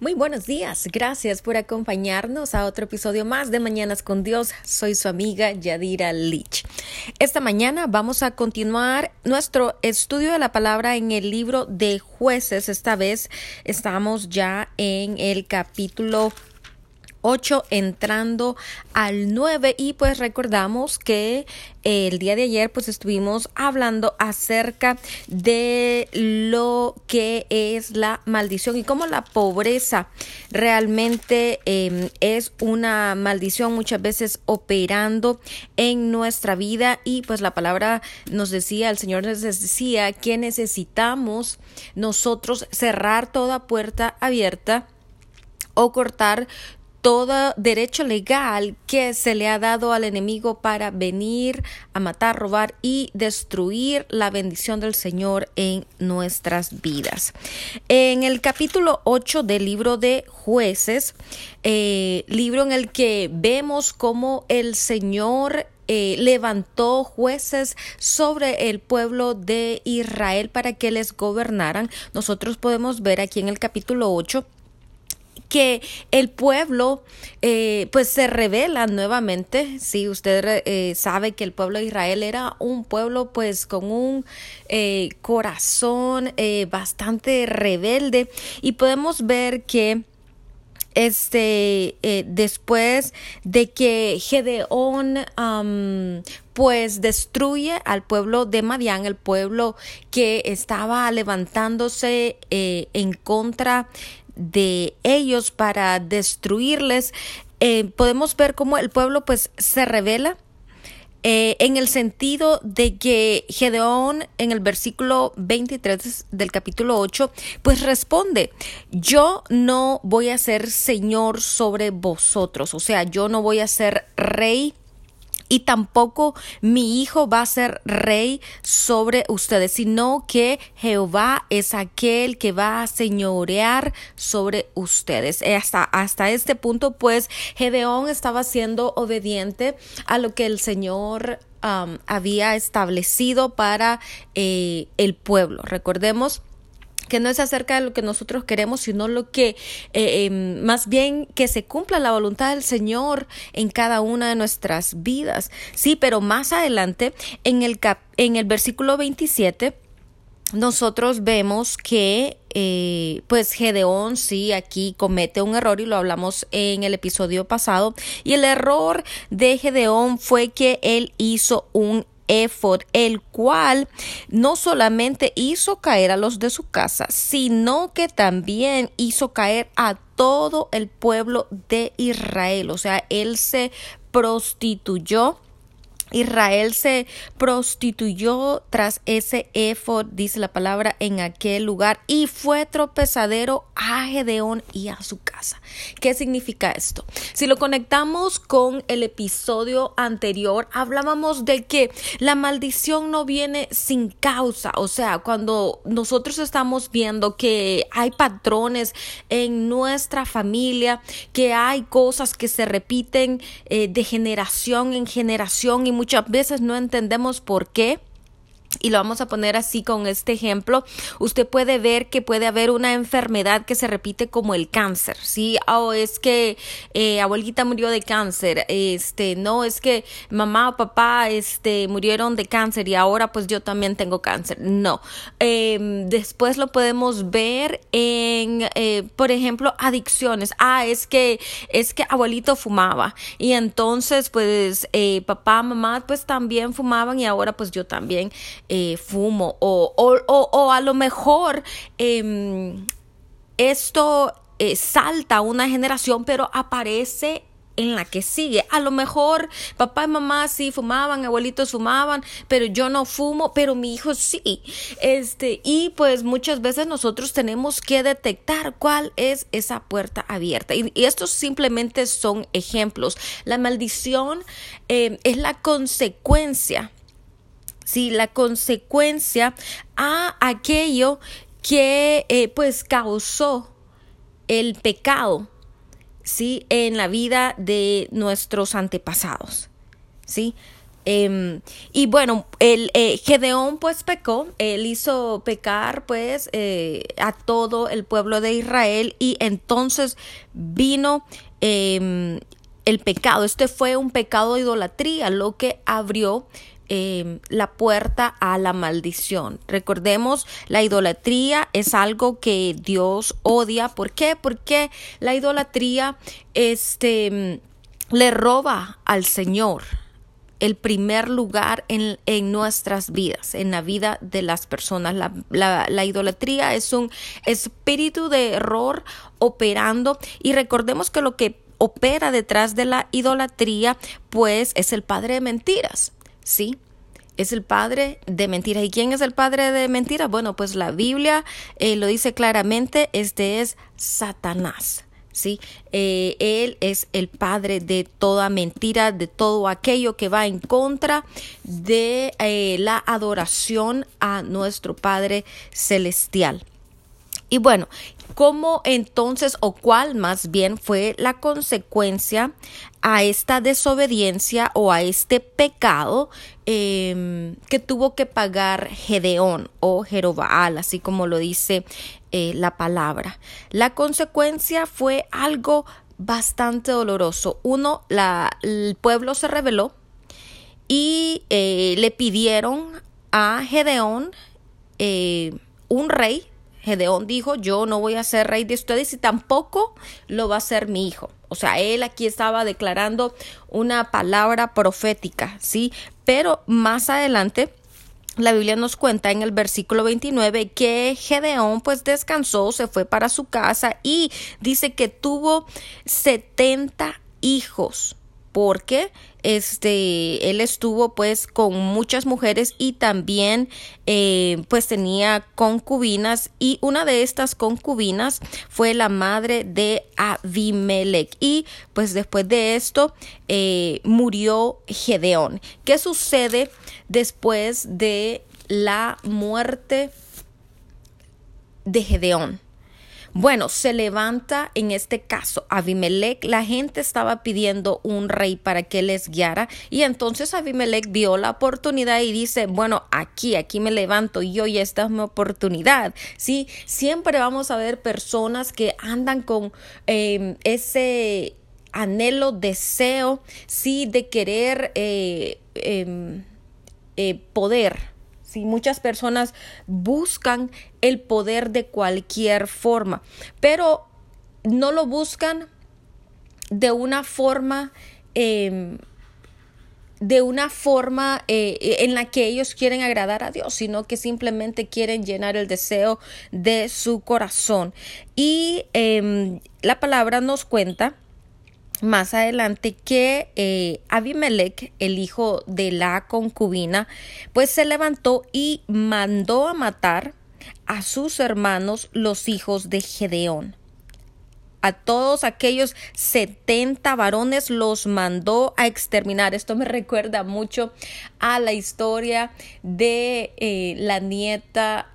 Muy buenos días, gracias por acompañarnos a otro episodio más de Mañanas con Dios. Soy su amiga Yadira Lich. Esta mañana vamos a continuar nuestro estudio de la palabra en el libro de jueces. Esta vez estamos ya en el capítulo 8 entrando al 9 y pues recordamos que eh, el día de ayer pues estuvimos hablando acerca de lo que es la maldición y cómo la pobreza realmente em, es una maldición muchas veces operando en nuestra vida. Y pues la palabra nos decía, el Señor nos decía que necesitamos nosotros cerrar toda puerta abierta o cortar todo derecho legal que se le ha dado al enemigo para venir a matar, robar y destruir la bendición del Señor en nuestras vidas. En el capítulo 8 del libro de jueces, eh, libro en el que vemos cómo el Señor eh, levantó jueces sobre el pueblo de Israel para que les gobernaran. Nosotros podemos ver aquí en el capítulo 8 que el pueblo eh, pues se revela nuevamente. Si usted eh, sabe que el pueblo de Israel era un pueblo pues con un eh, corazón bastante rebelde y podemos ver que este después de que Gedeón pues destruye al pueblo de Madián, el pueblo que estaba levantándose en contra de ellos para destruirles, eh, podemos ver cómo el pueblo pues se revela eh, en el sentido de que Gedeón en el versículo 23 del capítulo 8 pues responde, yo no voy a ser señor sobre vosotros, o sea, yo no voy a ser rey y tampoco mi hijo va a ser rey sobre ustedes, sino que Jehová es aquel que va a señorear sobre ustedes. Eh, hasta, hasta este punto, pues, Gedeón estaba siendo obediente a lo que el Señor había establecido para eh, el pueblo. Recordemos que no es acerca de lo que nosotros queremos, sino lo que eh, em, más bien que se cumpla la voluntad del Señor en cada una de nuestras vidas. Sí, pero más adelante en el, cap en el versículo 27 nosotros vemos que eh, pues Gedeón sí aquí comete un error y lo hablamos en el episodio pasado y el error de Gedeón fue que él hizo un el cual no solamente hizo caer a los de su casa, sino que también hizo caer a todo el pueblo de Israel. O sea, él se prostituyó Israel se prostituyó tras ese efod, dice la palabra, en aquel lugar y fue tropezadero a Gedeón y a su casa. ¿Qué significa esto? Si lo conectamos con el episodio anterior, hablábamos de que la maldición no viene sin causa. O sea, cuando nosotros estamos viendo que hay patrones en nuestra familia, que hay cosas que se repiten eh, de generación en generación y muchas veces no entendemos por qué y lo vamos a poner así con este ejemplo, usted puede ver que puede haber una enfermedad que se repite como el cáncer, ¿sí? O es que eh, abuelita murió de cáncer, este, no, es que mamá o papá, este, murieron de cáncer y ahora pues yo también tengo cáncer, no. Em, después lo podemos ver en, eh, por ejemplo, adicciones, ah, es que, es que abuelito fumaba y entonces pues eh, papá, mamá pues también fumaban y ahora pues yo también. Eh, fumo o, o, a lo mejor em, esto eh, salta una generación pero aparece en la que sigue. A lo mejor papá y mamá sí fumaban, abuelitos fumaban, pero yo no fumo, pero mi hijo sí. Este, y pues muchas veces nosotros tenemos que detectar cuál es esa puerta abierta. Y, estos simplemente son ejemplos. La maldición em, es la consecuencia ¿sí? la consecuencia a aquello que eh, pues causó el pecado ¿sí? en la vida de nuestros antepasados. ¿sí? Em, y bueno, el eh, Gedeón pues pecó, él hizo pecar pues eh, a todo el pueblo de Israel y entonces vino em, el pecado. Este fue un pecado de idolatría, lo que abrió em, la puerta a la maldición. Recordemos, la idolatría es algo que Dios odia. ¿Por qué? Porque la idolatría este, le roba al Señor el primer lugar en, en, nuestras vidas, en la vida de las personas. La, la, la, idolatría es un espíritu de error operando y recordemos que lo que opera detrás de la idolatría pues es el padre de mentiras, ¿sí? es el padre de mentiras. ¿Y quién es el padre de mentiras? Bueno, pues la Biblia eh, lo dice claramente, este es Satanás. ¿sí? Eh, él es el padre de toda mentira, de todo aquello que va en contra de eh, la adoración a nuestro Padre Celestial. Y bueno, ¿cómo entonces o cuál más bien fue la consecuencia a esta desobediencia o a este pecado em, que tuvo que pagar Gedeón o Jerobaal, así como lo dice eh, la palabra? La consecuencia fue algo bastante doloroso. Uno, la, el pueblo se rebeló y eh, le pidieron a Gedeón eh, un rey Gedeón dijo, yo no voy a ser rey de ustedes y tampoco lo va a ser mi hijo. O sea, él aquí estaba declarando una palabra profética, ¿sí? Pero más adelante la Biblia nos cuenta en el versículo 29 que Gedeón pues descansó, se fue para su casa y dice que tuvo 70 hijos porque este él estuvo pues con muchas mujeres y también eh, pues tenía concubinas y una de estas concubinas fue la madre de Abimelech. Y pues después de esto eh, murió Gedeón. ¿qué sucede después de la muerte de Gedeón bueno, se levanta en este caso Abimelech, la gente estaba pidiendo un rey para que les guiara. Y entonces Abimelech vio la oportunidad y dice, bueno, aquí, aquí me levanto yo y esta es mi oportunidad, ¿sí? Siempre vamos a ver personas que andan con em, ese anhelo, deseo, sí, de querer eh, em, eh, poder, si muchas personas buscan el poder de cualquier forma, pero no lo buscan de una forma em, de una forma eh, en la que ellos quieren agradar a Dios, sino que simplemente quieren llenar el deseo de su corazón. Y em, la palabra nos cuenta más adelante que eh, Abimelech, el hijo de la concubina, pues se levantó y mandó a matar a sus hermanos los hijos de Gedeón. A todos aquellos setenta varones los mandó a exterminar. Esto me recuerda mucho a la historia de eh, la nieta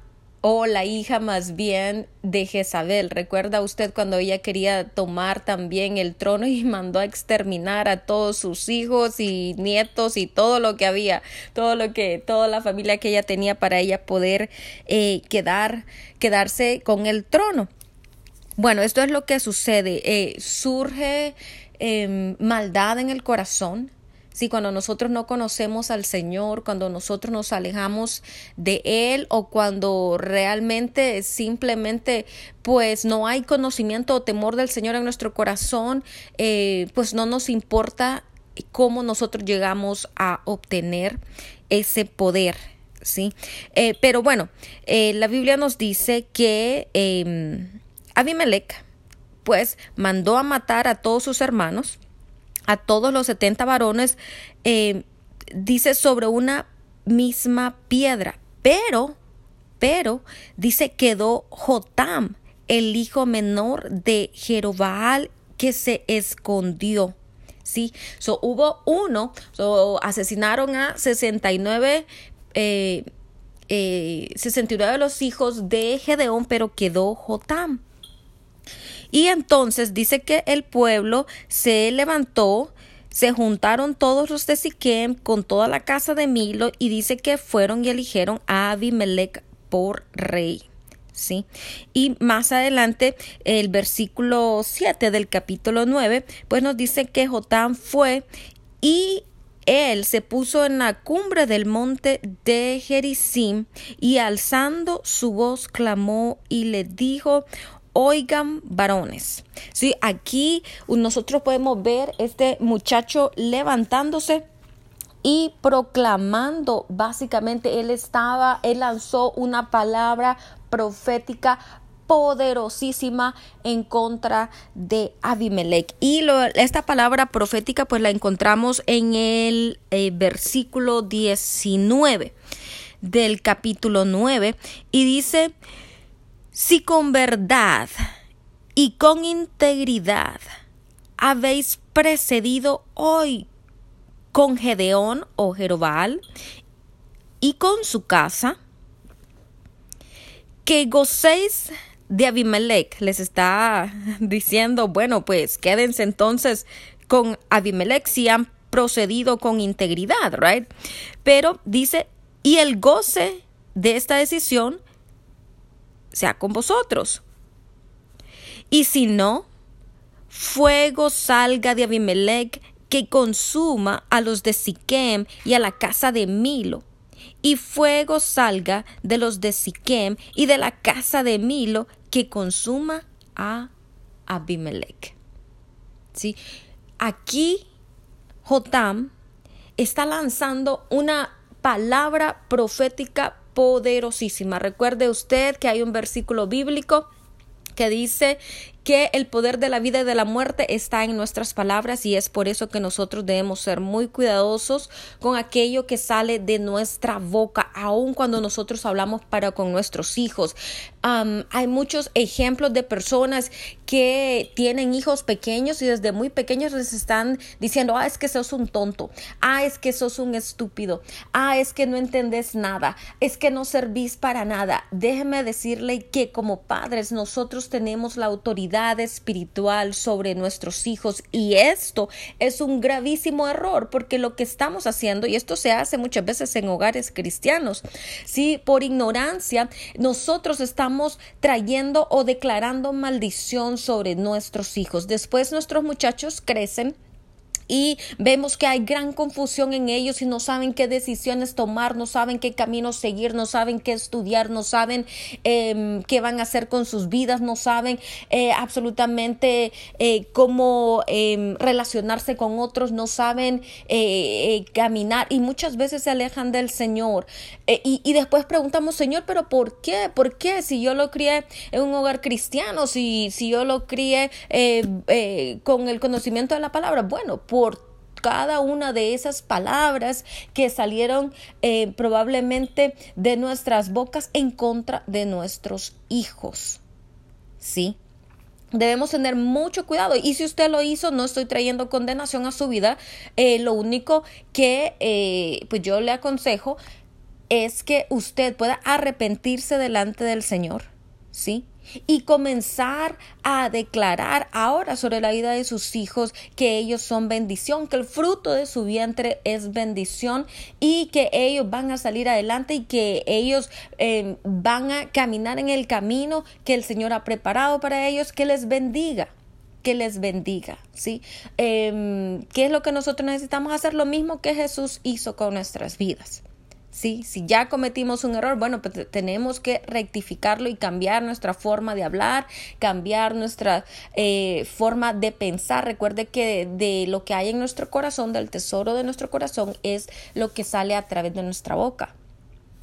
o la hija más bien de Jezabel. ¿Recuerda usted cuando ella quería tomar también el trono y mandó a exterminar a todos sus hijos y nietos y todo lo que había, todo lo que, toda la familia que ella tenía para ella poder eh, quedar, quedarse con el trono? Bueno, esto es lo que sucede. Eh, surge em, maldad en el corazón, Sí, cuando nosotros no conocemos al Señor, cuando nosotros nos alejamos de Él o cuando realmente simplemente pues no hay conocimiento o temor del Señor en nuestro corazón, eh, pues no nos importa cómo nosotros llegamos a obtener ese poder. ¿sí? Eh, pero bueno, eh, la Biblia nos dice que em, Abimelech pues mandó a matar a todos sus hermanos a todos los setenta varones, eh, dice sobre una misma piedra, pero, pero, dice quedó Jotam, el hijo menor de Jerobaal, que se escondió. Sí, so, hubo uno, so, asesinaron a 69 eh, eh, 69 de los hijos de Gedeón, pero quedó Jotam. Y entonces dice que el pueblo se levantó, se juntaron todos los de Siquem con toda la casa de Milo y dice que fueron y eligieron a Abimelech por rey. ¿Sí? Y más adelante, el versículo 7 del capítulo 9, pues nos dice que Jotán fue y él se puso en la cumbre del monte de Gerizim y alzando su voz clamó y le dijo, oigan varones. Sí, aquí nosotros podemos ver este muchacho levantándose y proclamando, básicamente él estaba, él lanzó una palabra profética poderosísima en contra de Abimelech. Y esta palabra profética pues la encontramos en el eh, versículo 19 del capítulo 9 y dice, si con verdad y con integridad habéis precedido hoy con Gedeón o Jerobal y con su casa, que gocéis de Abimelech. Les está diciendo, bueno, pues quédense entonces con Abimelech si han procedido con integridad, right? Pero dice, y el goce de esta decisión sea con vosotros. Y si no, fuego salga de Abimelech que consuma a los de Siquem y a la casa de Milo, y fuego salga de los de Siquem y de la casa de Milo que consuma a Abimelech. ¿Sí? Aquí Jotam está lanzando una palabra profética poderosísima. Recuerde usted que hay un versículo bíblico que dice que el poder de la vida y de la muerte está en nuestras palabras y es por eso que nosotros debemos ser muy cuidadosos con aquello que sale de nuestra boca, aun cuando nosotros hablamos para con nuestros hijos. hay muchos ejemplos de personas que tienen hijos pequeños y desde muy pequeños les están diciendo, ah, es que sos un tonto, ah, es que sos un estúpido, ah, es que no entendés nada, es que no servís para nada. Déjeme decirle que como padres nosotros tenemos la autoridad espiritual sobre nuestros hijos y esto es un gravísimo error porque lo que estamos haciendo, y esto se hace muchas veces en hogares cristianos, si por ignorancia nosotros estamos trayendo o declarando maldición sobre nuestros hijos. Después nuestros muchachos crecen y vemos que hay gran confusión en ellos y no saben qué decisiones tomar, no saben qué camino seguir, no saben qué estudiar, no saben em, qué van a hacer con sus vidas, no saben eh, absolutamente eh, cómo em, relacionarse con otros, no saben eh, caminar y muchas veces se alejan del Señor. Y, y, después preguntamos, Señor, pero ¿por qué? ¿Por qué? Si yo lo crié en un hogar cristiano, si, si yo lo crié con el conocimiento de la palabra, bueno, por cada una de esas palabras que salieron eh, probablemente de nuestras bocas en contra de nuestros hijos. ¿Sí? Debemos tener mucho cuidado y si usted lo hizo, no estoy trayendo condenación a su vida. Eh, lo único que eh, pues yo le aconsejo es que usted pueda arrepentirse delante del Señor, ¿sí? y comenzar a declarar ahora sobre la vida de sus hijos que ellos son bendición, que el fruto de su vientre es bendición y que ellos van a salir adelante y que ellos em, van a caminar en el camino que el Señor ha preparado para ellos, que les bendiga que les bendiga, ¿sí? Em, ¿Qué es lo que nosotros necesitamos hacer? Lo mismo que Jesús hizo con nuestras vidas. ¿Sí? Si ya cometimos un error, bueno, pues tenemos que rectificarlo y cambiar nuestra forma de hablar, cambiar nuestra eh, forma de pensar. Recuerde que de lo que hay en nuestro corazón, del tesoro de nuestro corazón, es lo que sale a través de nuestra boca.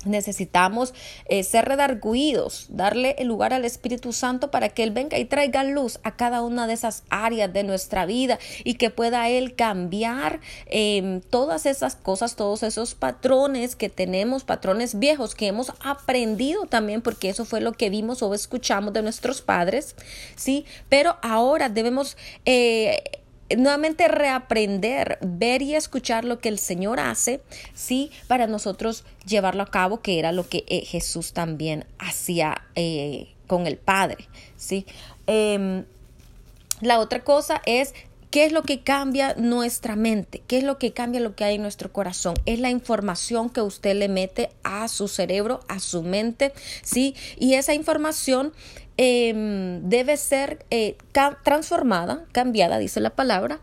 Necesitamos eh, ser redarguidos, darle el lugar al Espíritu Santo para que Él venga y traiga luz a cada una de esas áreas de nuestra vida y que pueda Él cambiar em, todas esas cosas, todos esos patrones que tenemos, patrones viejos que hemos aprendido también, porque eso fue lo que vimos o escuchamos de nuestros padres, ¿sí? Pero ahora debemos eh, nuevamente reaprender, ver y escuchar lo que el Señor hace, sí, para nosotros llevarlo a cabo, que era lo que eh, Jesús también hacía eh, con el Padre, sí. Em, la otra cosa es ¿Qué es lo que cambia nuestra mente? ¿Qué es lo que cambia lo que hay en nuestro corazón? Es la información que usted le mete a su cerebro, a su mente, ¿sí? Y esa información em, debe ser eh, transformada, cambiada, dice la palabra,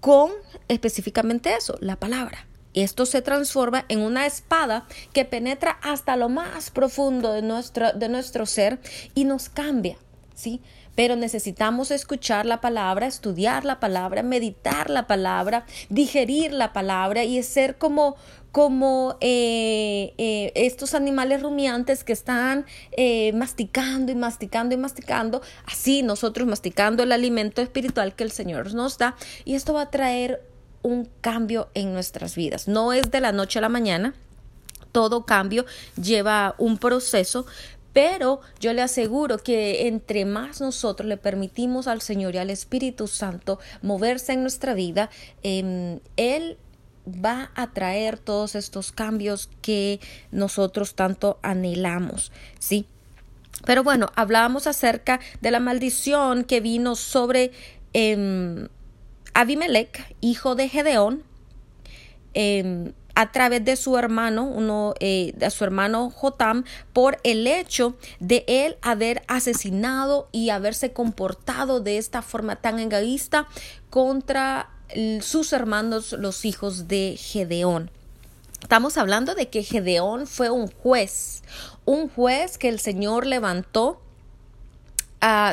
con específicamente eso, la palabra. Esto se transforma en una espada que penetra hasta lo más profundo de nuestro, de nuestro ser y nos cambia, ¿sí? Pero necesitamos escuchar la palabra, estudiar la palabra, meditar la palabra, digerir la palabra y ser como, como eh, eh, estos animales rumiantes que están eh, masticando y masticando y masticando, así nosotros masticando el alimento espiritual que el Señor nos da y esto va a traer un cambio en nuestras vidas. No es de la noche a la mañana, todo cambio lleva un proceso, pero yo le aseguro que entre más nosotros le permitimos al Señor y al Espíritu Santo moverse en nuestra vida, em, Él va a traer todos estos cambios que nosotros tanto anhelamos, ¿sí? Pero bueno, hablábamos acerca de la maldición que vino sobre eh, Abimelech, hijo de Gedeón, em, a través de su hermano, uno, eh, de su hermano Jotam, por el hecho de él haber asesinado y haberse comportado de esta forma tan egoísta contra sus hermanos, los hijos de Gedeón. Estamos hablando de que Gedeón fue un juez, un juez que el Señor levantó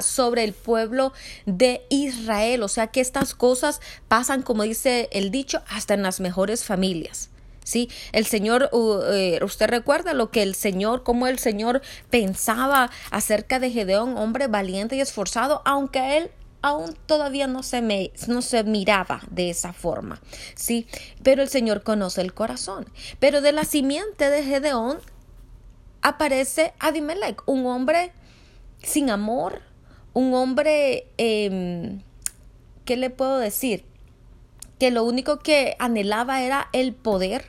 sobre el pueblo de Israel. O sea que estas cosas pasan, como dice el dicho, hasta en las mejores familias. Sí, el Señor, eh, usted recuerda lo que el Señor, como el Señor pensaba acerca de Gedeón, hombre valiente y esforzado, aunque él aún todavía no se, me, no se miraba de esa forma, ¿sí? Pero el Señor conoce el corazón. Pero de la simiente de Gedeón aparece Abimelech, un hombre sin amor, un hombre, eh, ¿qué le puedo decir? Que lo único que anhelaba era el poder,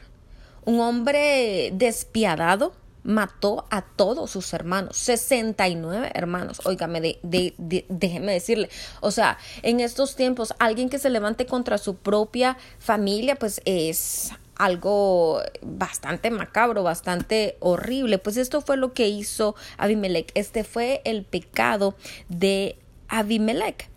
un hombre despiadado, mató a todos sus hermanos, 69 hermanos, óigame, de, de, déjeme decirle, o sea, en estos tiempos, alguien que se levante contra su propia familia, pues es algo bastante macabro, bastante horrible. Pues esto fue lo que hizo Abimelech. Este fue el pecado de Abimelech.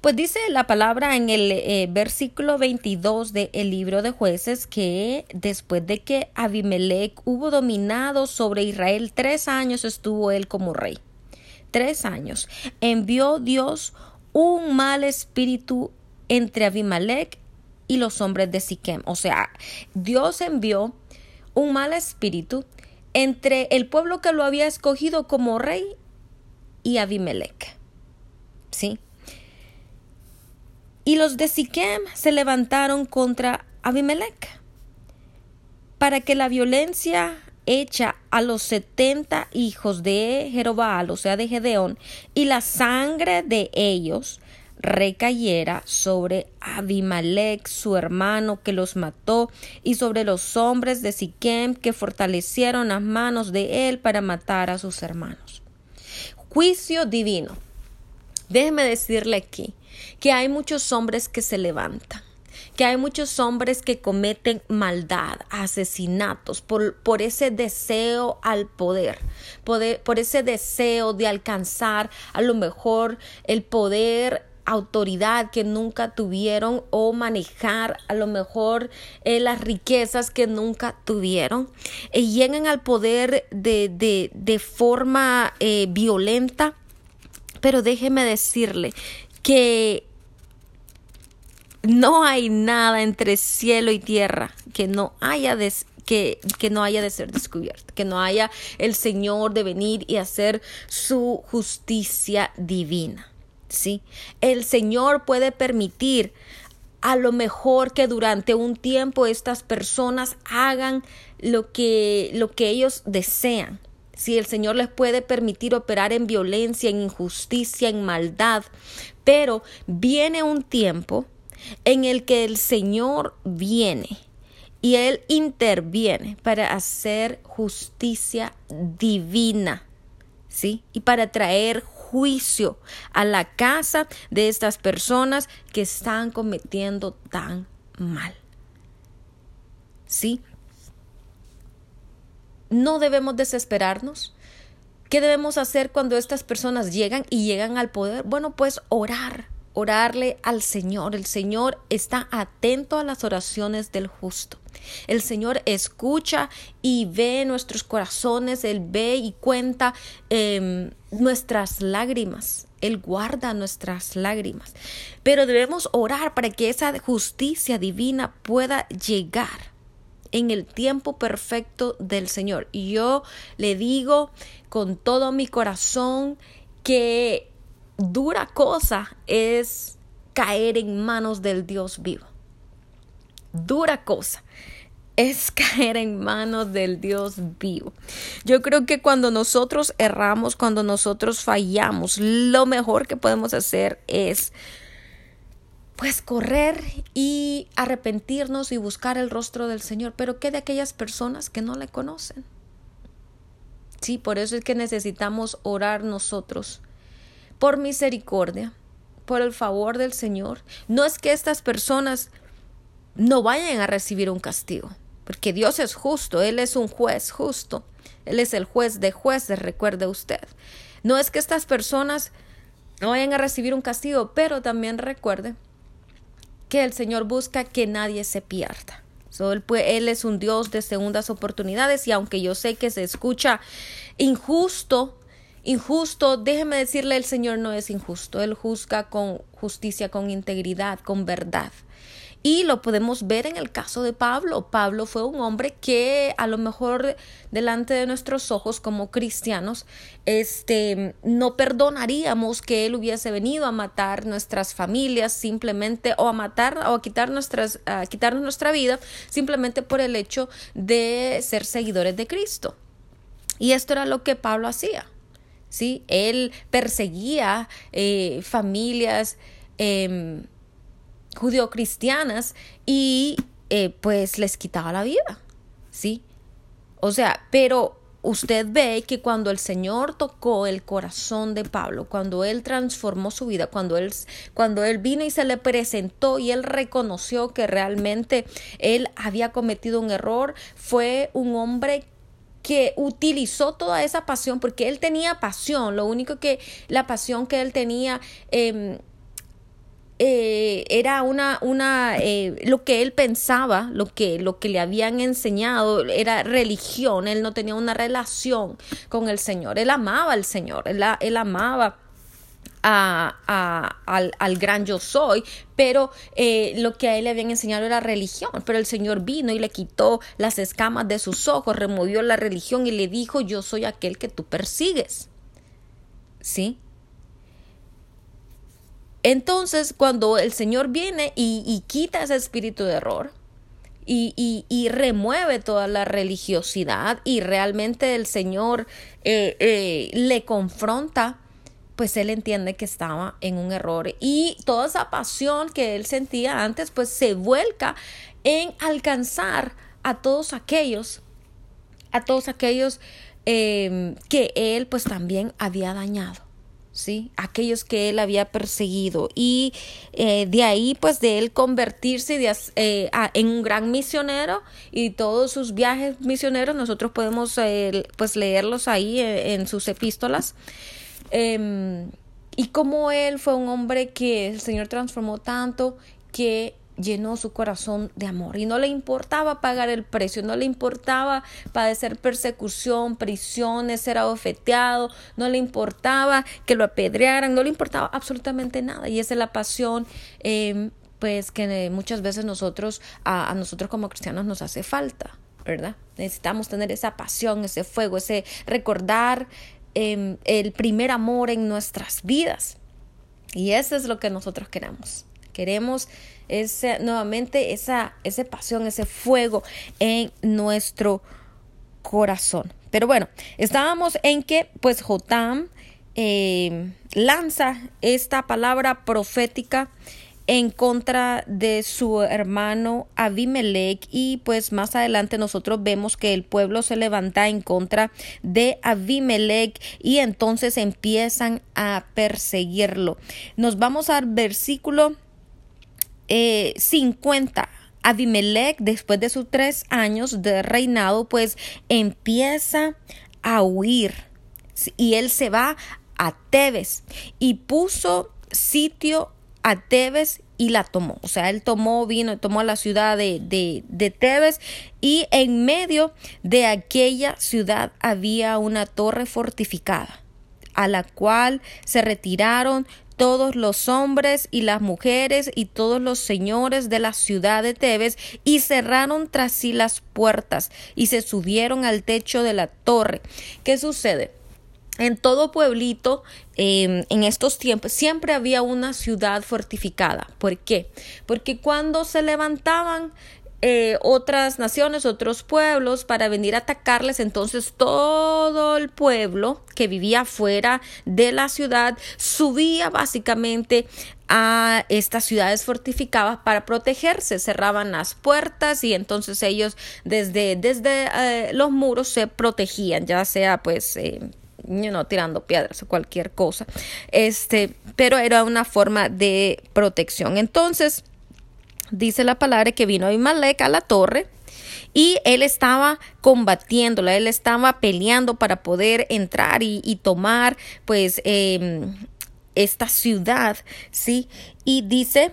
Pues dice la palabra en el eh, versículo 22 del libro de jueces que después de que Abimelech hubo dominado sobre Israel tres años estuvo él como rey. Tres años. Envió Dios un mal espíritu entre Abimelech y los hombres de Siquem. O sea, Dios envió un mal espíritu entre el pueblo que lo había escogido como rey y Abimelech. ¿Sí? Y los de Siquem se levantaron contra Abimelech para que la violencia hecha a los setenta hijos de Jerobaal, o sea, de Gedeón, y la sangre de ellos recayera sobre Abimelech, su hermano, que los mató, y sobre los hombres de Siquem, que fortalecieron las manos de él para matar a sus hermanos. Juicio divino. Déjeme decirle aquí que hay muchos hombres que se levantan que hay muchos hombres que cometen maldad, asesinatos, por, por ese deseo al poder, por ese deseo de alcanzar a lo mejor el poder autoridad que nunca tuvieron o manejar a lo mejor eh, las riquezas que nunca tuvieron y llegan al poder de, de, de forma eh, violenta. Pero déjeme decirle que no hay nada entre cielo y tierra que no haya que, que, no haya de ser descubierto, que no haya el Señor de venir y hacer su justicia divina. ¿sí? El Señor puede permitir a lo mejor que durante un tiempo estas personas hagan lo que, lo que ellos desean. Si el Señor les puede permitir operar en violencia, en injusticia, en maldad, pero viene un tiempo en el que el Señor viene y Él interviene para hacer justicia divina, ¿sí? Y para traer juicio a la casa de estas personas que están cometiendo tan mal. ¿Sí? No debemos desesperarnos. ¿Qué debemos hacer cuando estas personas llegan y llegan al poder? Bueno, pues orar, orarle al Señor. El Señor está atento a las oraciones del justo. El Señor escucha y ve nuestros corazones, Él ve y cuenta em, nuestras lágrimas. Él guarda nuestras lágrimas. Pero debemos orar para que esa justicia divina pueda llegar en el tiempo perfecto del Señor. Y yo le digo con todo mi corazón que dura cosa es caer en manos del Dios vivo. Dura cosa es caer en manos del Dios vivo. Yo creo que cuando nosotros erramos, cuando nosotros fallamos, lo mejor que podemos hacer es pues correr y arrepentirnos y buscar el rostro del Señor. Pero ¿qué de aquellas personas que no le conocen? Sí, por eso es que necesitamos orar nosotros por misericordia, por el favor del Señor. No es que estas personas no vayan a recibir un castigo, porque Dios es justo, Él es un juez justo, Él es el juez de jueces, recuerde usted. No es que estas personas no vayan a recibir un castigo, pero también recuerde que el Señor busca que nadie se pierda. él, es un Dios de segundas oportunidades y aunque yo sé que se escucha injusto, injusto, déjeme decirle, el Señor no es injusto. Él juzga con justicia, con integridad, con verdad. Y lo podemos ver en el caso de Pablo. Pablo fue un hombre que a lo mejor delante de nuestros ojos como cristianos, este, no perdonaríamos que él hubiese venido a matar nuestras familias simplemente o a matar o a quitar nuestras, a quitarnos nuestra vida simplemente por el hecho de ser seguidores de Cristo. Y esto era lo que Pablo hacía. ¿Sí? Él perseguía eh, familias. Eh, judio-cristianas y pues les quitaba la vida, ¿sí? O sea, pero usted ve que cuando el Señor tocó el corazón de Pablo, cuando él transformó su vida, cuando él, cuando él vino y se le presentó y él reconoció que realmente él había cometido un error, fue un hombre que utilizó toda esa pasión, porque él tenía pasión, lo único que la pasión que él tenía eh, eh, era una, una eh, lo que él pensaba, lo que, lo que le habían enseñado era religión, él no tenía una relación con el Señor, él amaba al Señor, él, él amaba al, gran yo soy, pero eh, lo que a él le habían enseñado era religión, pero el Señor vino y le quitó las escamas de sus ojos, removió la religión y le dijo, yo soy aquel que tú persigues. ¿Sí? Entonces, cuando el Señor viene y, quita ese espíritu de error, y, remueve toda la religiosidad y realmente el Señor eh, eh, le confronta, pues él entiende que estaba en un error y toda esa pasión que él sentía antes, pues se vuelca en alcanzar a todos aquellos, a todos aquellos eh, que él pues también había dañado. ¿sí? Aquellos que él había perseguido. Y eh, de ahí, pues, de él convertirse eh, en un gran misionero y todos sus viajes misioneros, nosotros podemos, eh, pues, leerlos ahí en sus epístolas. Em, y como él fue un hombre que el Señor transformó tanto que llenó su corazón de amor y no le importaba pagar el precio, no le importaba padecer persecución, prisiones, ser abofeteado, no le importaba que lo apedrearan, no le importaba absolutamente nada y esa es la pasión em, pues que muchas veces nosotros a, nosotros como cristianos nos hace falta, ¿verdad? Necesitamos tener esa pasión, ese fuego, ese recordar em, el primer amor en nuestras vidas y eso es lo que nosotros queremos. Queremos ese, nuevamente esa, esa pasión, ese fuego en nuestro corazón. Pero bueno, estábamos en que pues Jotam eh, lanza esta palabra profética en contra de su hermano Abimelech y pues más adelante nosotros vemos que el pueblo se levanta en contra de Abimelech y entonces empiezan a perseguirlo. Nos vamos al versículo 50. Eh, Abimelech, después de sus tres años de reinado, pues empieza a huir y él se va a Tebes y puso sitio a Tebes y la tomó. O sea, él tomó, vino tomó la ciudad de, de, de, Tebes y en medio de aquella ciudad había una torre fortificada a la cual se retiraron todos los hombres y las mujeres y todos los señores de la ciudad de Tebes y cerraron tras sí las puertas y se subieron al techo de la torre. ¿Qué sucede? En todo pueblito, em, en estos tiempos, siempre había una ciudad fortificada. ¿Por qué? Porque cuando se levantaban eh, otras naciones, otros pueblos para venir a atacarles. Entonces todo el pueblo que vivía fuera de la ciudad subía básicamente a estas ciudades fortificadas para protegerse, cerraban las puertas y entonces ellos desde, desde eh, los muros se protegían, ya sea pues... Eh, no tirando piedras o cualquier cosa. Este, pero era una forma de protección. Entonces, dice la palabra que vino Abimelech a la torre y él estaba combatiéndola, él estaba peleando para poder entrar y, tomar pues em, esta ciudad, ¿sí? Y dice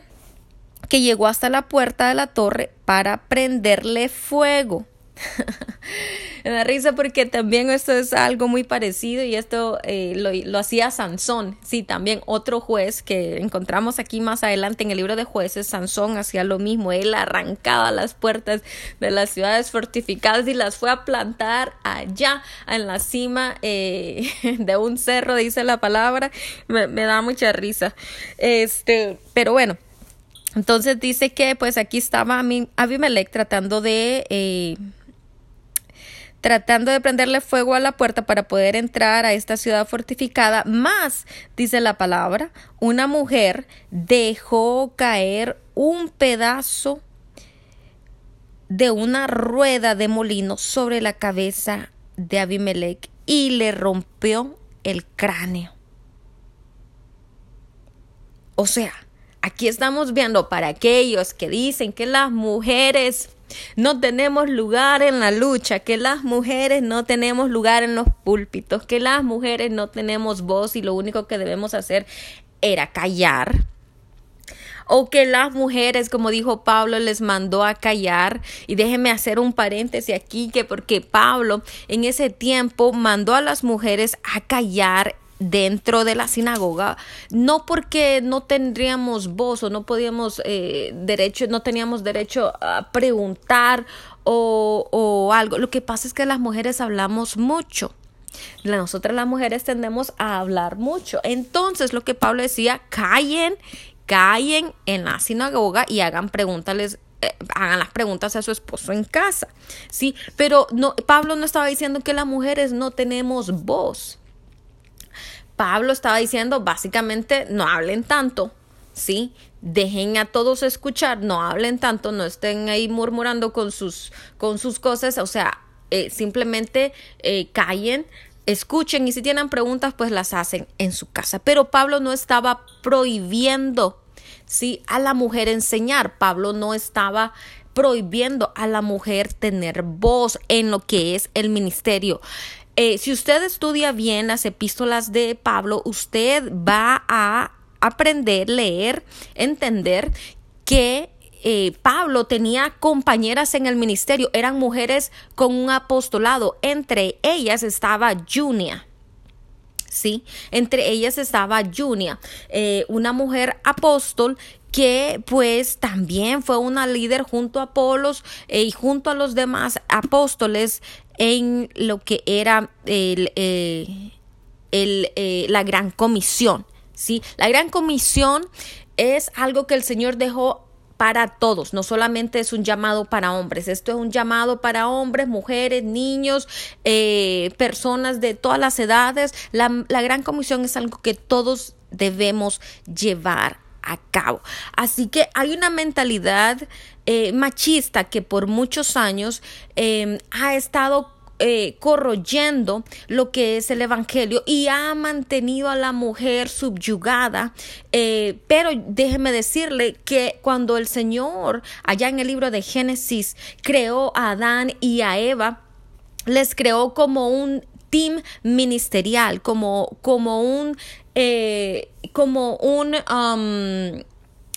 que llegó hasta la puerta de la torre para prenderle fuego. Me da risa porque también esto es algo muy parecido y esto eh, lo, hacía Sansón, sí, también otro juez que encontramos aquí más adelante en el libro de jueces, Sansón hacía lo mismo, él arrancaba las puertas de las ciudades fortificadas y las fue a plantar allá en la cima eh, de un cerro, dice la palabra, me, da mucha risa. Este, pero bueno. Entonces dice que pues aquí estaba Abimelech tratando de eh, tratando de prenderle fuego a la puerta para poder entrar a esta ciudad fortificada, más, dice la palabra, una mujer dejó caer un pedazo de una rueda de molino sobre la cabeza de Abimelech y le rompió el cráneo. O sea, aquí estamos viendo para aquellos que dicen que las mujeres no tenemos lugar en la lucha, que las mujeres no tenemos lugar en los púlpitos, que las mujeres no tenemos voz y lo único que debemos hacer era callar. O que las mujeres, como dijo Pablo, les mandó a callar. Y déjenme hacer un paréntesis aquí, que porque Pablo en ese tiempo mandó a las mujeres a callar dentro de la sinagoga, no porque no tendríamos voz o no podíamos eh, derecho, no teníamos derecho a preguntar o, o algo. Lo que pasa es que las mujeres hablamos mucho. Nosotras las mujeres tendemos a hablar mucho. Entonces, lo que Pablo decía, callen, callen en la sinagoga y hagan preguntas eh, hagan las preguntas a su esposo en casa, ¿sí? Pero no, Pablo no estaba diciendo que las mujeres no tenemos voz. Pablo estaba diciendo básicamente no hablen tanto, ¿sí? Dejen a todos escuchar, no hablen tanto, no estén ahí murmurando con sus, con sus cosas, o sea, eh, simplemente eh, callen, escuchen y si tienen preguntas pues las hacen en su casa. Pero Pablo no estaba prohibiendo, ¿sí? A la mujer enseñar, Pablo no estaba prohibiendo a la mujer tener voz en lo que es el ministerio. Eh, si usted estudia bien las epístolas de Pablo, usted va a aprender, leer, entender que eh, Pablo tenía compañeras en el ministerio, eran mujeres con un apostolado, entre ellas estaba Junia. ¿Sí? Entre ellas estaba Junia, eh, una mujer apóstol que pues también fue una líder junto a Apolos y junto a los demás apóstoles en lo que era el, eh, eh, la gran comisión. ¿sí? La gran comisión es algo que el Señor dejó para todos, no solamente es un llamado para hombres, esto es un llamado para hombres, mujeres, niños, eh, personas de todas las edades. La, la gran comisión es algo que todos debemos llevar a cabo. Así que hay una mentalidad eh, machista que por muchos años em, ha estado eh, corroyendo lo que es el Evangelio y ha mantenido a la mujer subyugada. Eh, pero déjeme decirle que cuando el Señor, allá en el libro de Génesis, creó a Adán y a Eva, les creó como un team ministerial, como, como un, eh, como un um,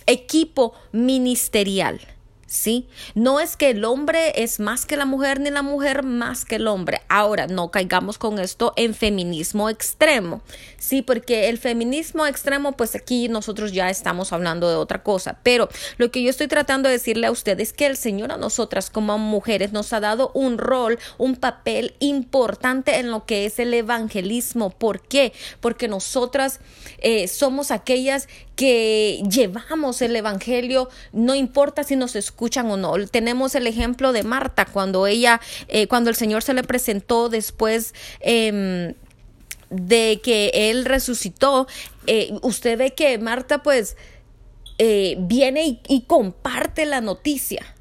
equipo ministerial. ¿Sí? No es que el hombre es más que la mujer ni la mujer más que el hombre. Ahora, no caigamos con esto en feminismo extremo, ¿sí? Porque el feminismo extremo, pues aquí nosotros ya estamos hablando de otra cosa. Pero lo que yo estoy tratando de decirle a ustedes es que el Señor a nosotras como mujeres nos ha dado un rol, un papel importante en lo que es el evangelismo. ¿Por qué? Porque nosotras eh, somos aquellas que llevamos el Evangelio, no importa si nos escuchan o no. Tenemos el ejemplo de Marta cuando ella, eh, cuando el Señor se le presentó después em, de que Él resucitó, eh, usted ve que Marta pues eh, viene y comparte la noticia.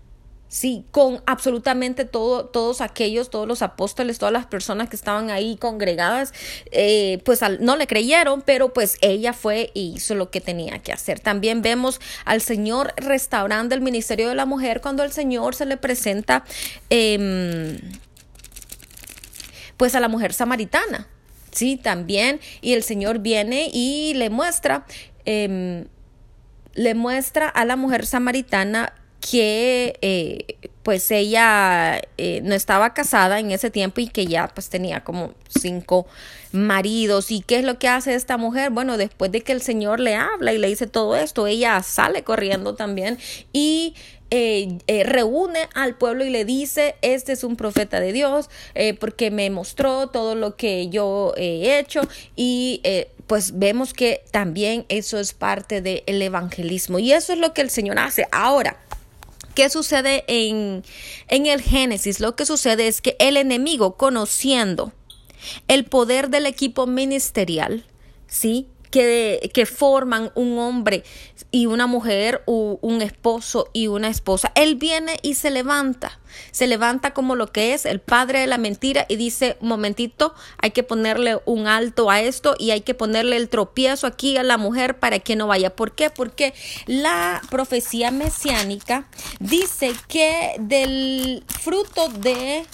Sí, con absolutamente todo, todos aquellos, todos los apóstoles, todas las personas que estaban ahí congregadas, eh, pues no le creyeron, pero pues ella fue y hizo lo que tenía que hacer. También vemos al Señor restaurando el ministerio de la mujer cuando el Señor se le presenta, em, pues a la mujer samaritana. Sí, también. Y el Señor viene y le muestra, em, le muestra a la mujer samaritana que eh, pues ella eh, no estaba casada en ese tiempo y que ya pues tenía como cinco maridos. ¿Y qué es lo que hace esta mujer? Bueno, después de que el Señor le habla y le dice todo esto, ella sale corriendo también y eh, reúne al pueblo y le dice, este es un profeta de Dios, porque me mostró todo lo que yo he hecho y pues vemos que también eso es parte del evangelismo y eso es lo que el Señor hace. Ahora, ¿Qué sucede en, en el Génesis? Lo que sucede es que el enemigo, conociendo el poder del equipo ministerial, ¿sí? Que, forman un hombre y una mujer, o un esposo y una esposa. Él viene y se levanta se levanta como lo que es el padre de la mentira y dice, momentito, hay que ponerle un alto a esto y hay que ponerle el tropiezo aquí a la mujer para que no vaya. ¿Por qué? Porque la profecía mesiánica dice que del fruto de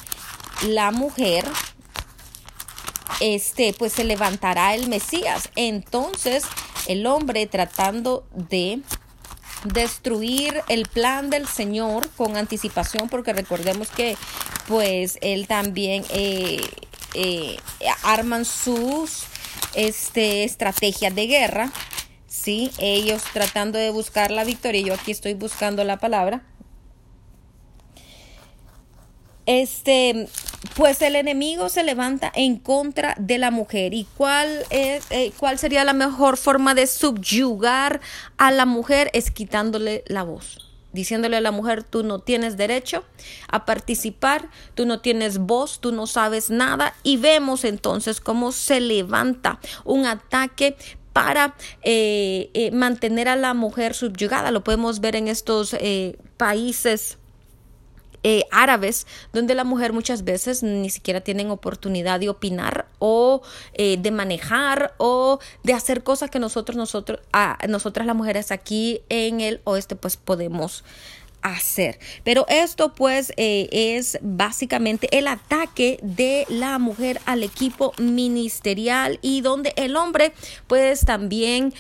la mujer, este, pues se levantará el Mesías. Entonces, el hombre tratando de destruir el plan del Señor con anticipación, porque recordemos que pues él también eh, eh, arman sus este, estrategias de guerra, ¿sí? Ellos tratando de buscar la victoria, yo aquí estoy buscando la palabra. Este, pues el enemigo se levanta en contra de la mujer. ¿Y cuál, es, eh, cuál sería la mejor forma de subyugar a la mujer? Es quitándole la voz diciéndole a la mujer, tú no tienes derecho a participar, tú no tienes voz, tú no sabes nada y vemos entonces cómo se levanta un ataque para eh, eh, mantener a la mujer subyugada. Lo podemos ver en estos países eh, árabes, donde la mujer muchas veces ni siquiera tienen oportunidad de opinar o eh, de manejar o de hacer cosas que nosotros, nosotros, a, nosotras las mujeres aquí en el oeste pues podemos hacer. Pero esto pues eh, es básicamente el ataque de la mujer al equipo ministerial y donde el hombre pues también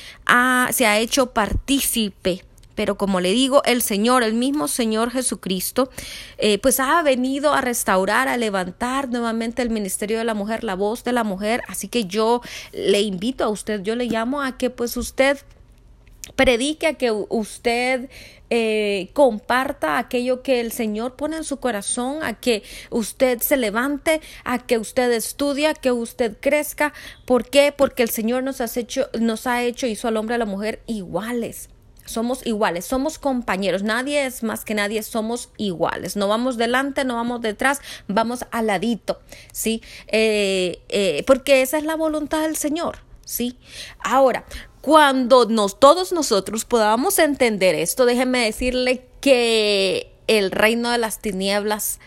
se ha hecho partícipe pero como le digo, el Señor, el mismo Señor Jesucristo, eh, pues ha venido a restaurar, a levantar nuevamente el ministerio de la mujer, la voz de la mujer. Así que yo le invito a usted, yo le llamo a que pues usted predique, a que usted eh, comparta aquello que el Señor pone en su corazón, a que usted se levante, a que usted estudie, a que usted crezca. ¿Por qué? Porque el Señor nos, ha hecho, nos ha hecho, hizo al hombre y a la mujer iguales somos iguales, somos compañeros, nadie es más que nadie, somos iguales, no vamos delante, no vamos detrás, vamos al ladito, ¿sí? Eh, eh, porque esa es la voluntad del Señor. ¿sí? Ahora, cuando nos, todos nosotros podamos entender esto, déjenme decirle que el reino de las tinieblas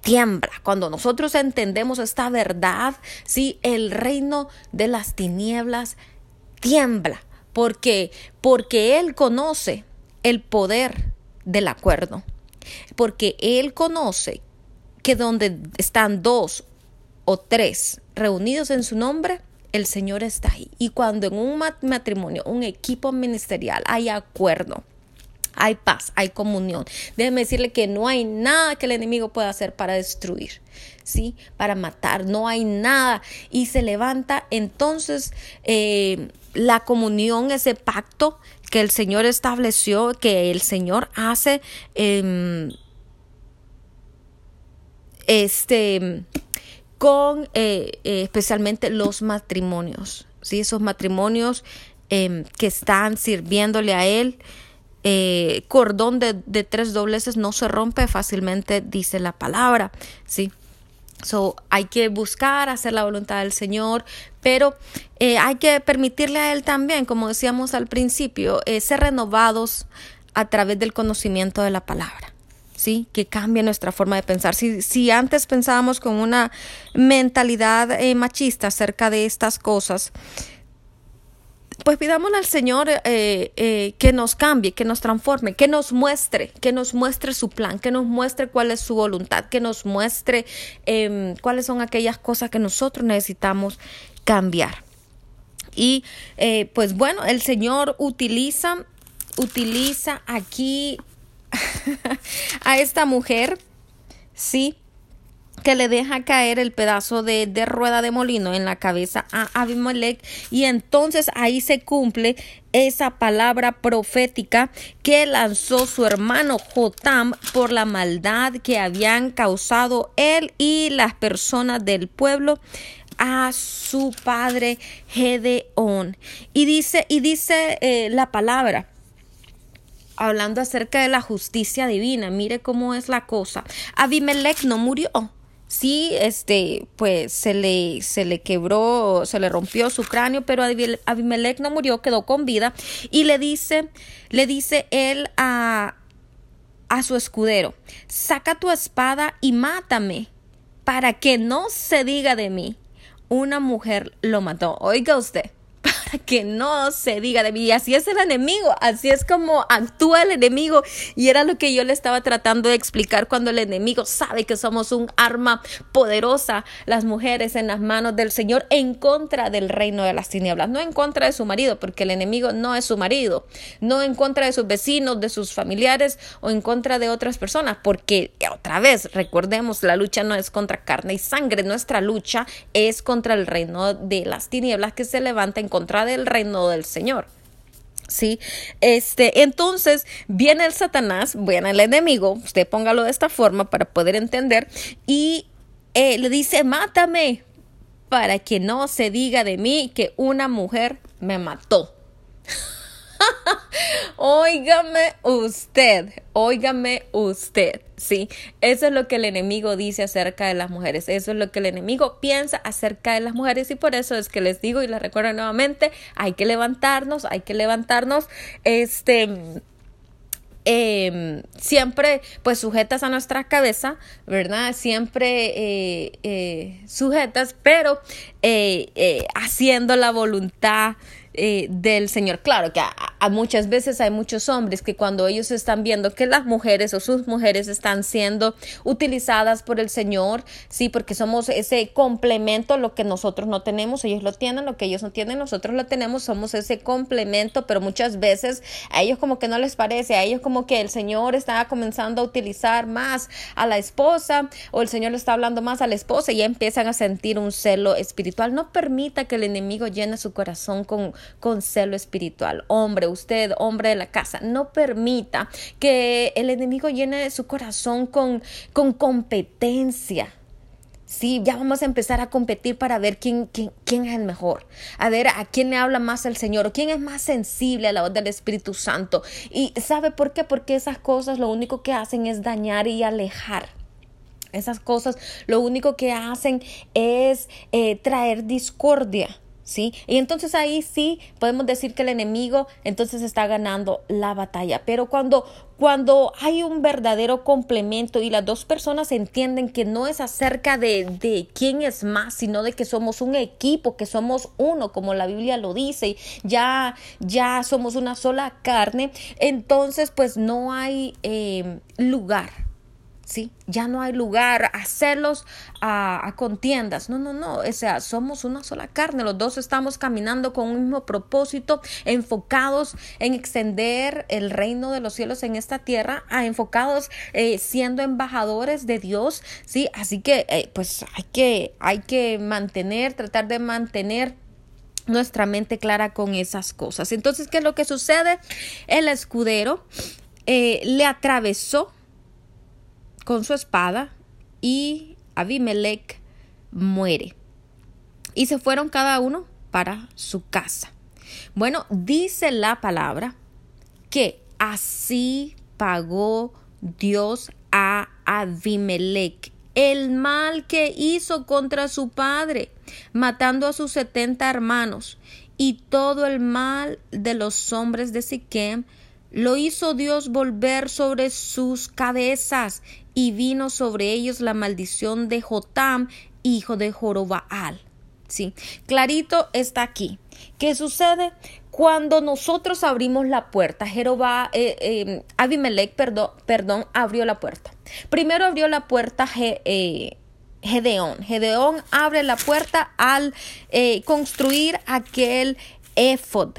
tiembla. Cuando nosotros entendemos esta verdad, sí, el reino de las tinieblas tiembla. Porque Porque Él conoce el poder del acuerdo. Porque Él conoce que donde están dos o tres reunidos en su nombre, el Señor está ahí. Y cuando en un matrimonio, un equipo ministerial, hay acuerdo, hay paz, hay comunión. Déjeme decirle que no hay nada que el enemigo pueda hacer para destruir, ¿sí? Para matar, no hay nada. Y se levanta entonces eh, la comunión, ese pacto que el Señor estableció, que el Señor hace, em, este, con eh, eh, especialmente los matrimonios, ¿sí? Esos matrimonios em, que están sirviéndole a Él. Eh, cordón de, de, tres dobleces no se rompe fácilmente, dice la palabra, ¿sí? So, hay que buscar hacer la voluntad del Señor, pero hay que permitirle a Él también, como decíamos al principio, ser renovados a través del conocimiento de la palabra. ¿sí? Que cambie nuestra forma de pensar. Si, si antes pensábamos con una mentalidad eh, machista acerca de estas cosas, pues pidámosle al Señor eh, eh, que nos cambie, que nos transforme, que nos muestre, que nos muestre su plan, que nos muestre cuál es su voluntad, que nos muestre em, cuáles son aquellas cosas que nosotros necesitamos cambiar. Y pues bueno, el Señor utiliza, utiliza aquí a esta mujer, sí, que le deja caer el pedazo de, de, rueda de molino en la cabeza a Abimelech y entonces ahí se cumple esa palabra profética que lanzó su hermano Jotam por la maldad que habían causado él y las personas del pueblo a su padre Gedeón y dice y dice eh, la palabra hablando acerca de la justicia divina. Mire cómo es la cosa. Abimelech no murió. Sí, este, pues se le, se le quebró, se le rompió su cráneo, pero Abimelech no murió, quedó con vida. Y le dice, le dice él a, a su escudero, saca tu espada y mátame, para que no se diga de mí, una mujer lo mató. Oiga usted que no se diga de mí. Y así es el enemigo, así es como actúa el enemigo. Y era lo que yo le estaba tratando de explicar cuando el enemigo sabe que somos un arma poderosa, las mujeres en las manos del Señor en contra del reino de las tinieblas, no en contra de su marido, porque el enemigo no es su marido, no en contra de sus vecinos, de sus familiares o en contra de otras personas, porque otra vez, recordemos, la lucha no es contra carne y sangre, nuestra lucha es contra el reino de las tinieblas que se levanta en contra del reino del Señor. ¿sí? Este, entonces viene el Satanás, viene el enemigo, usted póngalo de esta forma para poder entender, y eh, le dice, mátame, para que no se diga de mí que una mujer me mató. óigame usted, óigame usted, ¿sí? Eso es lo que el enemigo dice acerca de las mujeres, eso es lo que el enemigo piensa acerca de las mujeres y por eso es que les digo y les recuerdo nuevamente, hay que levantarnos, hay que levantarnos, este... Em, siempre pues sujetas a nuestra cabeza, ¿verdad? Siempre eh, eh, sujetas, pero eh, haciendo la voluntad eh, del Señor. Claro que a, muchas veces hay muchos hombres que cuando ellos están viendo que las mujeres o sus mujeres están siendo utilizadas por el Señor, sí, porque somos ese complemento, lo que nosotros no tenemos, ellos lo tienen, lo que ellos no tienen, nosotros lo tenemos, somos ese complemento, pero muchas veces a ellos como que no les parece, a ellos como que el Señor está comenzando a utilizar más a la esposa o el Señor le está hablando más a la esposa y ya empiezan a sentir un celo espiritual. No permita que el enemigo llene su corazón con con celo espiritual. Hombre, usted, hombre de la casa, no permita que el enemigo llene su corazón con, con competencia. Sí, ya vamos a empezar a competir para ver quién, quién, quién, es el mejor, a ver a quién le habla más el Señor, o quién es más sensible a la voz del Espíritu Santo. ¿Y sabe por qué? Porque esas cosas lo único que hacen es dañar y alejar. Esas cosas lo único que hacen es eh, traer discordia. ¿Sí? Y entonces ahí sí podemos decir que el enemigo entonces está ganando la batalla. Pero cuando, cuando hay un verdadero complemento y las dos personas entienden que no es acerca de, de quién es más, sino de que somos un equipo, que somos uno, como la Biblia lo dice, ya, ya somos una sola carne, entonces pues no hay eh, lugar ¿sí? Ya no hay lugar a hacerlos a, contiendas. No, no, no. O sea, somos una sola carne. Los dos estamos caminando con un mismo propósito, enfocados en extender el reino de los cielos en esta tierra, a enfocados eh, siendo embajadores de Dios, ¿sí? Así que, eh, pues hay que, hay que mantener, tratar de mantener nuestra mente clara con esas cosas. Entonces, ¿qué es lo que sucede? El escudero eh, le atravesó con su espada y Abimelech muere. Y se fueron cada uno para su casa. Bueno, dice la palabra que así pagó Dios a Abimelech el mal que hizo contra su padre, matando a sus setenta hermanos, y todo el mal de los hombres de Siquem lo hizo Dios volver sobre sus cabezas y vino sobre ellos la maldición de Jotam, hijo de Jorobaal. Sí, clarito está aquí. ¿Qué sucede? Cuando nosotros abrimos la puerta, Jehová, eh, eh, Abimelech, perdón, perdón, abrió la puerta. Primero abrió la puerta eh, Gedeón. Gedeón abre la puerta al construir aquel efod.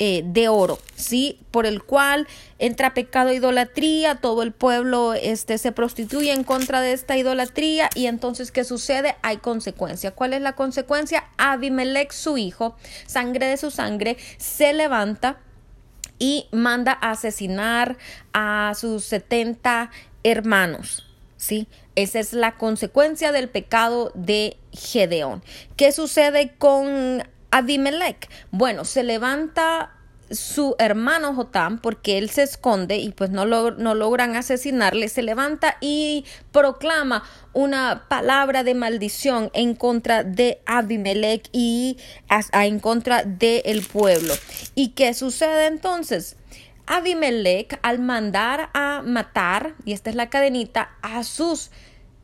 Eh, de oro, ¿sí? Por el cual entra pecado e idolatría, todo el pueblo este, se prostituye en contra de esta idolatría y entonces ¿qué sucede? Hay consecuencia. ¿Cuál es la consecuencia? Abimelech, su hijo, sangre de su sangre, se levanta y manda a asesinar a sus 70 hermanos, ¿sí? Esa es la consecuencia del pecado de Gedeón. ¿Qué sucede con Abimelech. Bueno, se levanta su hermano Jotam, porque él se esconde y pues no, no logran asesinarle, se levanta y proclama una palabra de maldición en contra de Abimelech y en contra del pueblo. ¿Y qué sucede entonces? Abimelech al mandar a matar, y esta es la cadenita, a sus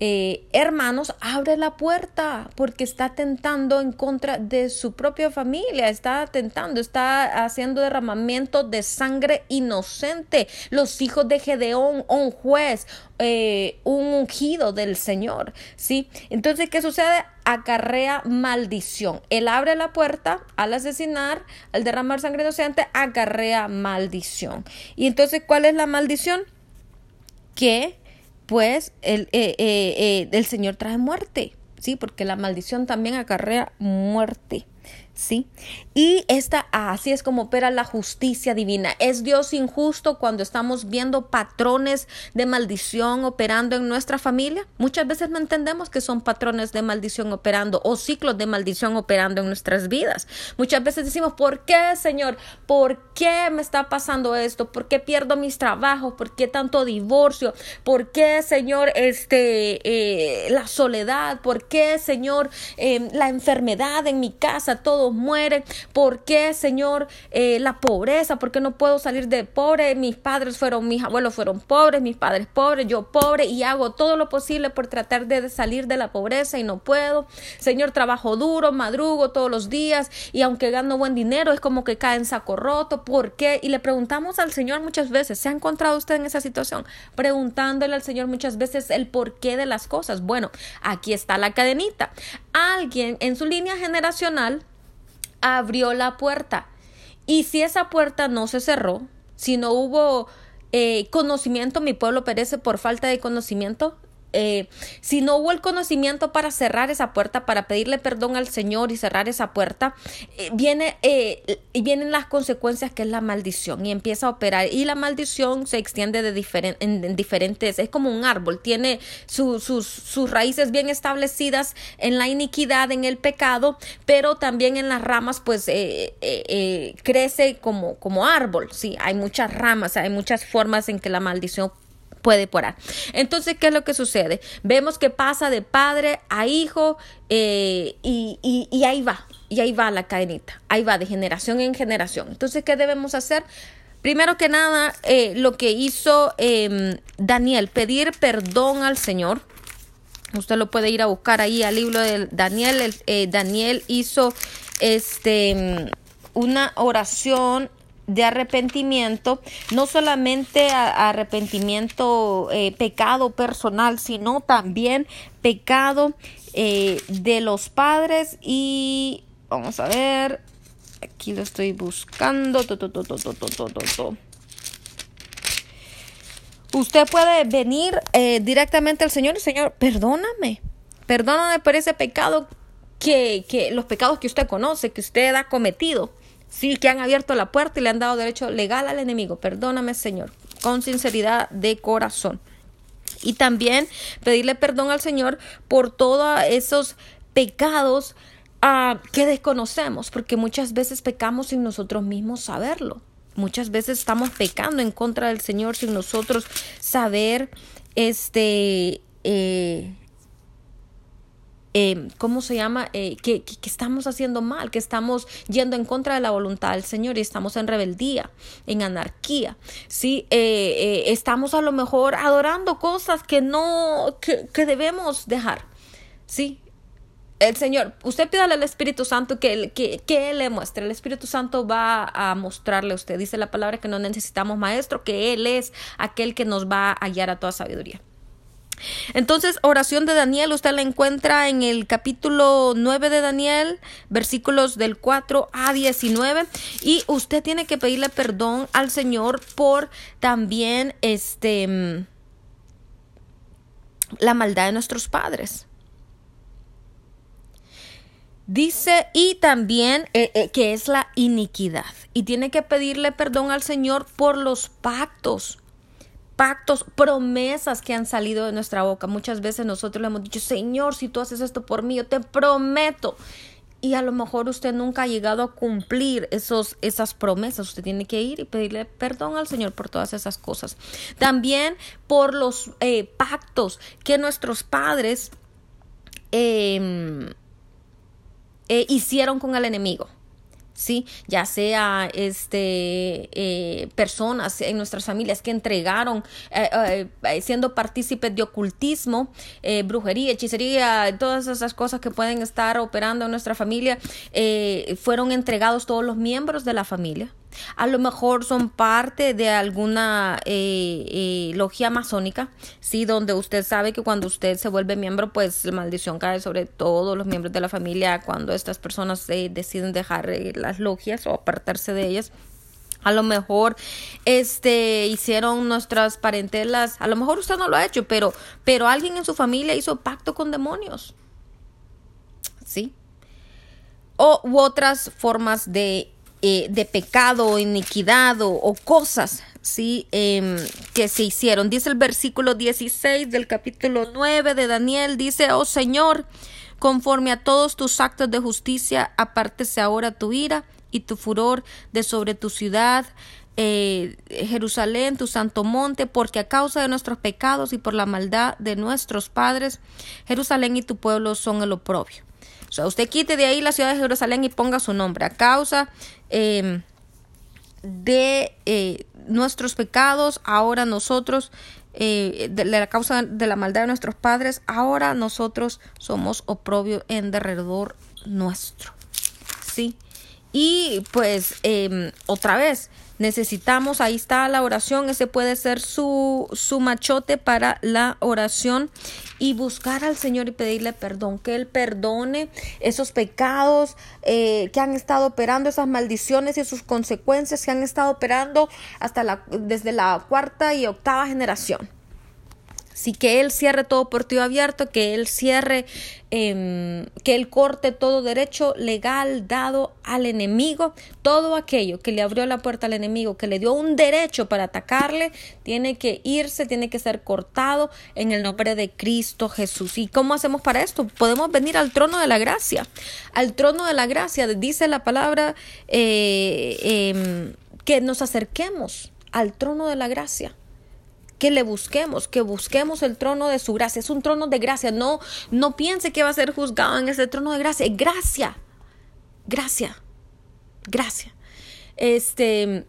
eh, hermanos, abre la puerta porque está atentando en contra de su propia familia, está atentando, está haciendo derramamiento de sangre inocente. Los hijos de Gedeón, un juez, eh, un ungido del Señor, ¿sí? Entonces, ¿qué sucede? Acarrea maldición. Él abre la puerta al asesinar, al derramar sangre inocente, acarrea maldición. Y entonces, ¿cuál es la maldición? Que pues el, eh, eh, eh, el Señor trae muerte, ¿sí? Porque la maldición también acarrea muerte. ¿Sí? Y esta, así es como opera la justicia divina. ¿Es Dios injusto cuando estamos viendo patrones de maldición operando en nuestra familia? Muchas veces no entendemos que son patrones de maldición operando o ciclos de maldición operando en nuestras vidas. Muchas veces decimos, ¿por qué, Señor? ¿Por qué me está pasando esto? ¿Por qué pierdo mis trabajos? ¿Por qué tanto divorcio? ¿Por qué, Señor, este, eh, la soledad? ¿Por qué, Señor, eh, la enfermedad en mi casa? Todo mueren. ¿Por qué, Señor, eh, la pobreza? ¿Por qué no puedo salir de pobre? Mis padres fueron, mis abuelos fueron pobres, mis padres pobres, yo pobre y hago todo lo posible por tratar de salir de la pobreza y no puedo. Señor, trabajo duro, madrugo todos los días y aunque gano buen dinero es como que cae en saco roto. ¿Por qué? Y le preguntamos al Señor muchas veces, ¿se ha encontrado usted en esa situación? Preguntándole al Señor muchas veces el porqué de las cosas. Bueno, aquí está la cadenita. Alguien en su línea generacional abrió la puerta. Y si esa puerta no se cerró, si no hubo eh, conocimiento, mi pueblo perece por falta de conocimiento, eh, si no hubo el conocimiento para cerrar esa puerta, para pedirle perdón al Señor y cerrar esa puerta, eh, viene, eh, vienen las consecuencias que es la maldición y empieza a operar. Y la maldición se extiende de en, diferentes, es como un árbol, tiene sus, sus raíces bien establecidas en la iniquidad, en el pecado, pero también en las ramas, pues crece como, como árbol. Sí, hay muchas ramas, hay muchas formas en que la maldición puede porar. Entonces, ¿qué es lo que sucede? Vemos que pasa de padre a hijo eh, y, y, ahí va, y ahí va la cadenita, ahí va de generación en generación. Entonces, ¿qué debemos hacer? Primero que nada, eh, lo que hizo em, Daniel, pedir perdón al Señor. Usted lo puede ir a buscar ahí al libro de Daniel. Eh, Daniel hizo este una oración de arrepentimiento, no solamente arrepentimiento, eh, pecado personal, sino también pecado eh, de los padres y vamos a ver, aquí lo estoy buscando. Usted puede venir eh, directamente al Señor y Señor, perdóname, perdóname por ese pecado que, que los pecados que usted conoce, que usted ha cometido. Sí, que han abierto la puerta y le han dado derecho legal al enemigo. Perdóname, Señor, con sinceridad de corazón. Y también pedirle perdón al Señor por todos esos pecados ah, que desconocemos, porque muchas veces pecamos sin nosotros mismos saberlo. Muchas veces estamos pecando en contra del Señor sin nosotros saber este eh, eh, ¿cómo se llama? Eh, que, estamos haciendo mal, que estamos yendo en contra de la voluntad del Señor y estamos en rebeldía, en anarquía. Sí, eh, estamos a lo mejor adorando cosas que no, que, debemos dejar. Sí, el Señor, usted pídale al Espíritu Santo que, que, que, Él le muestre. El Espíritu Santo va a mostrarle a usted. Dice la palabra que no necesitamos maestro, que Él es aquel que nos va a guiar a toda sabiduría. Entonces, oración de Daniel, usted la encuentra en el capítulo 9 de Daniel, versículos del 4 a 19, y usted tiene que pedirle perdón al Señor por también este mm, la maldad de nuestros padres. Dice, y también eh, eh, que es la iniquidad. Y tiene que pedirle perdón al Señor por los pactos pactos, promesas que han salido de nuestra boca. Muchas veces nosotros le hemos dicho, Señor, si tú haces esto por mí, yo te prometo. Y a lo mejor usted nunca ha llegado a cumplir esos, esas promesas. Usted tiene que ir y pedirle perdón al Señor por todas esas cosas. También por los eh, pactos que nuestros padres em, eh, hicieron con el enemigo. ¿Sí? Ya sea este, eh, personas en nuestras familias que entregaron eh, eh, siendo partícipes de ocultismo, brujería, hechicería, todas esas cosas que pueden estar operando en nuestra familia, fueron entregados todos los miembros de la familia. A lo mejor son parte de alguna eh, eh, logia masónica, sí, donde usted sabe que cuando usted se vuelve miembro, pues la maldición cae sobre todos los miembros de la familia cuando estas personas eh, deciden dejar las logias o apartarse de ellas. A lo mejor este hicieron nuestras parentelas, a lo mejor usted no lo ha hecho, pero pero alguien en su familia hizo pacto con demonios. ¿Sí? O u otras formas de eh, de pecado o iniquidad o, cosas ¿sí? Em, que se hicieron. Dice el versículo 16 del capítulo 9 de Daniel, dice, oh Señor, conforme a todos tus actos de justicia, apártese ahora tu ira y tu furor de sobre tu ciudad. Eh, Jerusalén, tu santo monte, porque a causa de nuestros pecados y por la maldad de nuestros padres, Jerusalén y tu pueblo son el oprobio. O sea, usted quite de ahí la ciudad de Jerusalén y ponga su nombre. A causa em, de eh, nuestros pecados, ahora nosotros, eh, la causa de la maldad de nuestros padres, ahora nosotros somos oprobio en derredor nuestro. ¿Sí? Y pues em, otra vez, necesitamos, ahí está la oración, ese puede ser su, su machote para la oración y buscar al Señor y pedirle perdón, que Él perdone esos pecados eh, que han estado operando, esas maldiciones y sus consecuencias que han estado operando hasta la, desde la cuarta y octava generación. Sí, que Él cierre todo portillo abierto, que Él cierre, em, que Él corte todo derecho legal dado al enemigo, todo aquello que le abrió la puerta al enemigo, que le dio un derecho para atacarle, tiene que irse, tiene que ser cortado en el nombre de Cristo Jesús. ¿Y cómo hacemos para esto? Podemos venir al trono de la gracia, al trono de la gracia, dice la palabra eh, em, que nos acerquemos al trono de la gracia que le busquemos, que busquemos el trono de su gracia. Es un trono de gracia. No, no piense que va a ser juzgado en ese trono de gracia. Gracia. Gracia. Gracia. Este,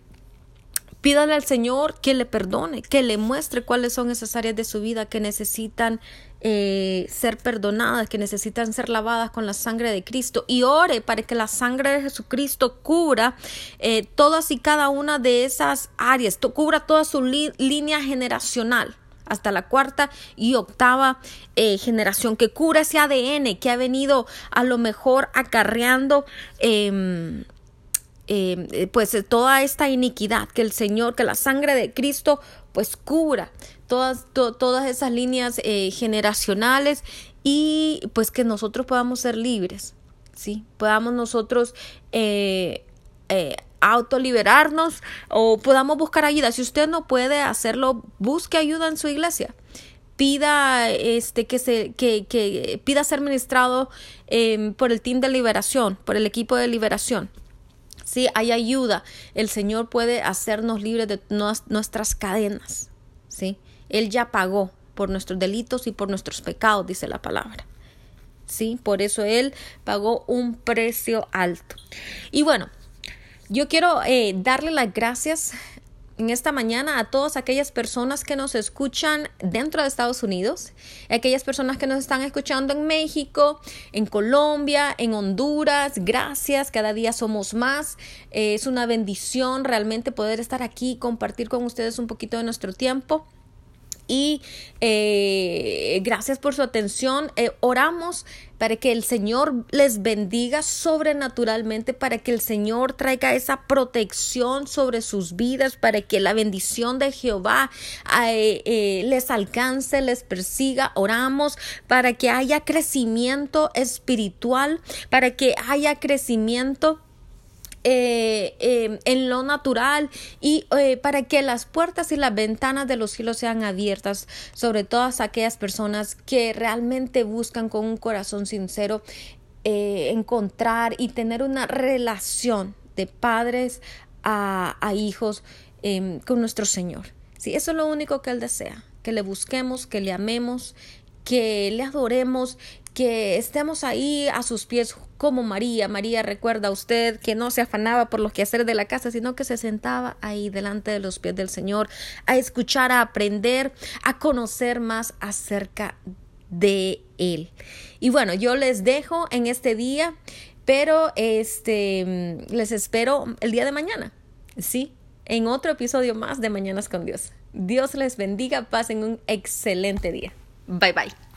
Pídale al Señor que le perdone, que le muestre cuáles son esas áreas de su vida que necesitan eh, ser perdonadas, que necesitan ser lavadas con la sangre de Cristo. Y ore para que la sangre de Jesucristo cubra eh, todas y cada una de esas áreas, cubra toda su línea generacional hasta la cuarta y octava eh, generación, que cubra ese ADN que ha venido a lo mejor acarreando em, eh, pues toda esta iniquidad, que el Señor, que la sangre de Cristo pues cubra todas, todas esas líneas generacionales y pues que nosotros podamos ser libres, ¿sí? Podamos nosotros autoliberarnos o podamos buscar ayuda. Si usted no puede hacerlo, busque ayuda en su iglesia pida este que se que, que pida ser ministrado por el team de liberación por el equipo de liberación Sí, hay ayuda. El Señor puede hacernos libres de nuestras cadenas. Sí, Él ya pagó por nuestros delitos y por nuestros pecados, dice la palabra. Sí, por eso Él pagó un precio alto. Y bueno, yo quiero eh, darle las gracias en esta mañana a todas aquellas personas que nos escuchan dentro de Estados Unidos, aquellas personas que nos están escuchando en México, en Colombia, en Honduras. Gracias, cada día somos más. Eh, es una bendición realmente poder estar aquí y compartir con ustedes un poquito de nuestro tiempo y eh, gracias por su atención. Eh, oramos para que el Señor les bendiga sobrenaturalmente, para que el Señor traiga esa protección sobre sus vidas, para que la bendición de Jehová eh, les alcance, les persiga. Oramos para que haya crecimiento espiritual, para que haya crecimiento eh, em, en lo natural y eh, para que las puertas y las ventanas de los cielos sean abiertas sobre todas aquellas personas que realmente buscan con un corazón sincero eh, encontrar y tener una relación de padres a, hijos em, con nuestro Señor. Sí, eso es lo único que Él desea, que le busquemos, que le amemos, que le adoremos, que estemos ahí a sus pies como María. María recuerda a usted que no se afanaba por los quehaceres de la casa, sino que se sentaba ahí delante de los pies del Señor a escuchar, a aprender, a conocer más acerca de Él. Y bueno, yo les dejo en este día, pero este les espero el día de mañana. Sí, en otro episodio más de Mañanas con Dios. Dios les bendiga, pasen un excelente día. Bye bye.